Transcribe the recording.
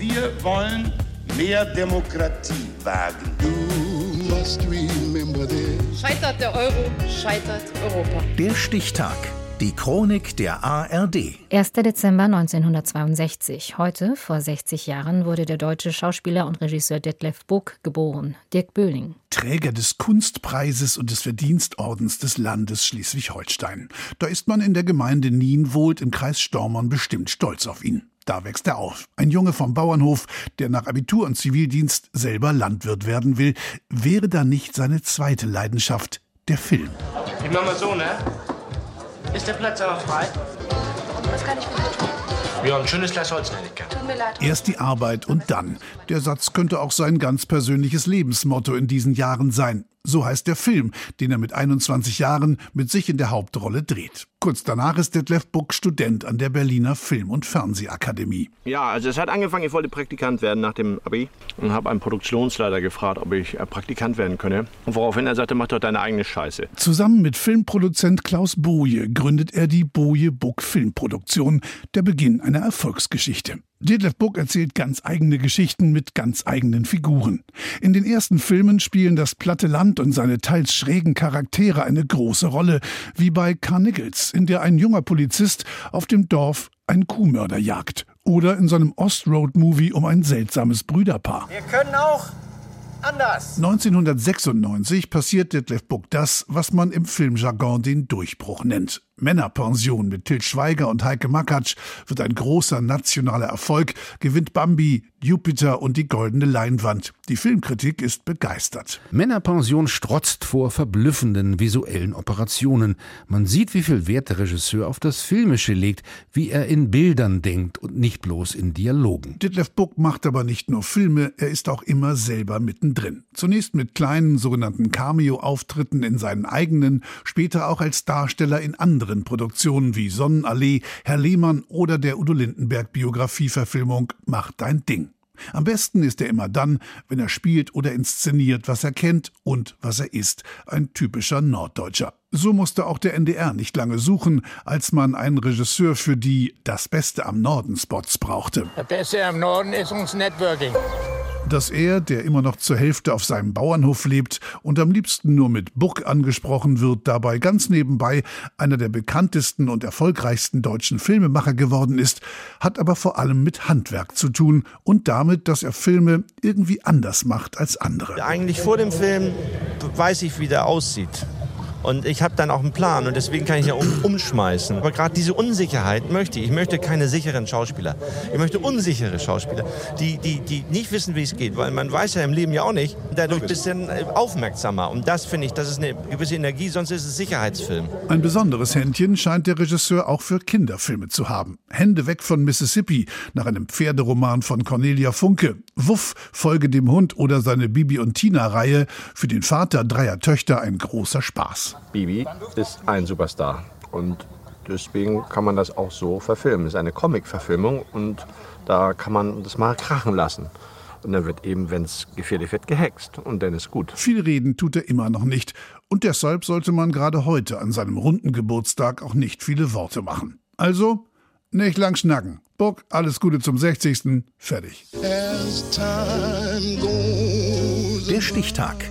Wir wollen mehr Demokratie wagen. Scheitert der Euro, scheitert Europa. Der Stichtag. Die Chronik der ARD. 1. Dezember 1962. Heute, vor 60 Jahren, wurde der deutsche Schauspieler und Regisseur Detlef Buck geboren. Dirk Böhling. Träger des Kunstpreises und des Verdienstordens des Landes Schleswig-Holstein. Da ist man in der Gemeinde Nienwohlt im Kreis Stormern bestimmt stolz auf ihn. Da wächst er auf. Ein Junge vom Bauernhof, der nach Abitur und Zivildienst selber Landwirt werden will. Wäre da nicht seine zweite Leidenschaft, der Film? Ich mach mal so, ne? Ist der Platz aber frei? Was kann ich für dich tun? Ja, ein schönes Glas Holz hätte ich gern. Tut mir leid. Erst die Arbeit und dann. Der Satz könnte auch sein ganz persönliches Lebensmotto in diesen Jahren sein. So heißt der Film, den er mit 21 Jahren mit sich in der Hauptrolle dreht. Kurz danach ist Detlef Buck Student an der Berliner Film- und Fernsehakademie. Ja, also es hat angefangen, ich wollte Praktikant werden nach dem Abi und habe einen Produktionsleiter gefragt, ob ich äh, Praktikant werden könne. Und woraufhin er sagte, mach doch deine eigene Scheiße. Zusammen mit Filmproduzent Klaus Boje gründet er die Boje Buck Filmproduktion, der Beginn einer Erfolgsgeschichte. Detlef Buck erzählt ganz eigene Geschichten mit ganz eigenen Figuren. In den ersten Filmen spielen das platte Land und seine teils schrägen Charaktere eine große Rolle, wie bei Carniggles, in der ein junger Polizist auf dem Dorf einen Kuhmörder jagt. Oder in seinem Ostroad-Movie um ein seltsames Brüderpaar. Wir können auch anders. 1996 passiert Detlef Buck das, was man im Filmjargon den Durchbruch nennt. Männerpension mit Til Schweiger und Heike Makatsch wird ein großer nationaler Erfolg, gewinnt Bambi, Jupiter und die goldene Leinwand. Die Filmkritik ist begeistert. Männerpension strotzt vor verblüffenden visuellen Operationen. Man sieht, wie viel Wert der Regisseur auf das Filmische legt, wie er in Bildern denkt und nicht bloß in Dialogen. Detlef Buck macht aber nicht nur Filme, er ist auch immer selber mittendrin. Zunächst mit kleinen sogenannten Cameo-Auftritten in seinen eigenen, später auch als Darsteller in anderen Produktionen wie Sonnenallee, Herr Lehmann oder der Udo Lindenberg Biografieverfilmung Mach dein Ding. Am besten ist er immer dann, wenn er spielt oder inszeniert, was er kennt und was er ist. Ein typischer Norddeutscher. So musste auch der NDR nicht lange suchen, als man einen Regisseur für die Das Beste am Norden Spots brauchte. Das Beste am Norden ist uns Networking. Dass er, der immer noch zur Hälfte auf seinem Bauernhof lebt und am liebsten nur mit Buck angesprochen wird, dabei ganz nebenbei einer der bekanntesten und erfolgreichsten deutschen Filmemacher geworden ist, hat aber vor allem mit Handwerk zu tun und damit, dass er Filme irgendwie anders macht als andere. Eigentlich vor dem Film weiß ich, wie der aussieht. Und ich habe dann auch einen Plan und deswegen kann ich ja um, umschmeißen. Aber gerade diese Unsicherheit möchte ich. Ich möchte keine sicheren Schauspieler. Ich möchte unsichere Schauspieler, die, die, die nicht wissen, wie es geht, weil man weiß ja im Leben ja auch nicht. Dadurch bist du dann aufmerksamer. Und das finde ich, das ist eine gewisse Energie, sonst ist es Sicherheitsfilm. Ein besonderes Händchen scheint der Regisseur auch für Kinderfilme zu haben. Hände weg von Mississippi, nach einem Pferderoman von Cornelia Funke. Wuff, Folge dem Hund oder seine Bibi und Tina-Reihe. Für den Vater dreier Töchter ein großer Spaß. Bibi ist ein Superstar und deswegen kann man das auch so verfilmen. Es ist eine Comic-Verfilmung und da kann man das mal krachen lassen. Und dann wird eben, wenn es gefährlich wird, gehext. Und dann ist gut. Viel reden tut er immer noch nicht. Und deshalb sollte man gerade heute an seinem runden Geburtstag auch nicht viele Worte machen. Also, nicht lang schnacken. Bock, alles Gute zum 60. Fertig. Der Stichtag.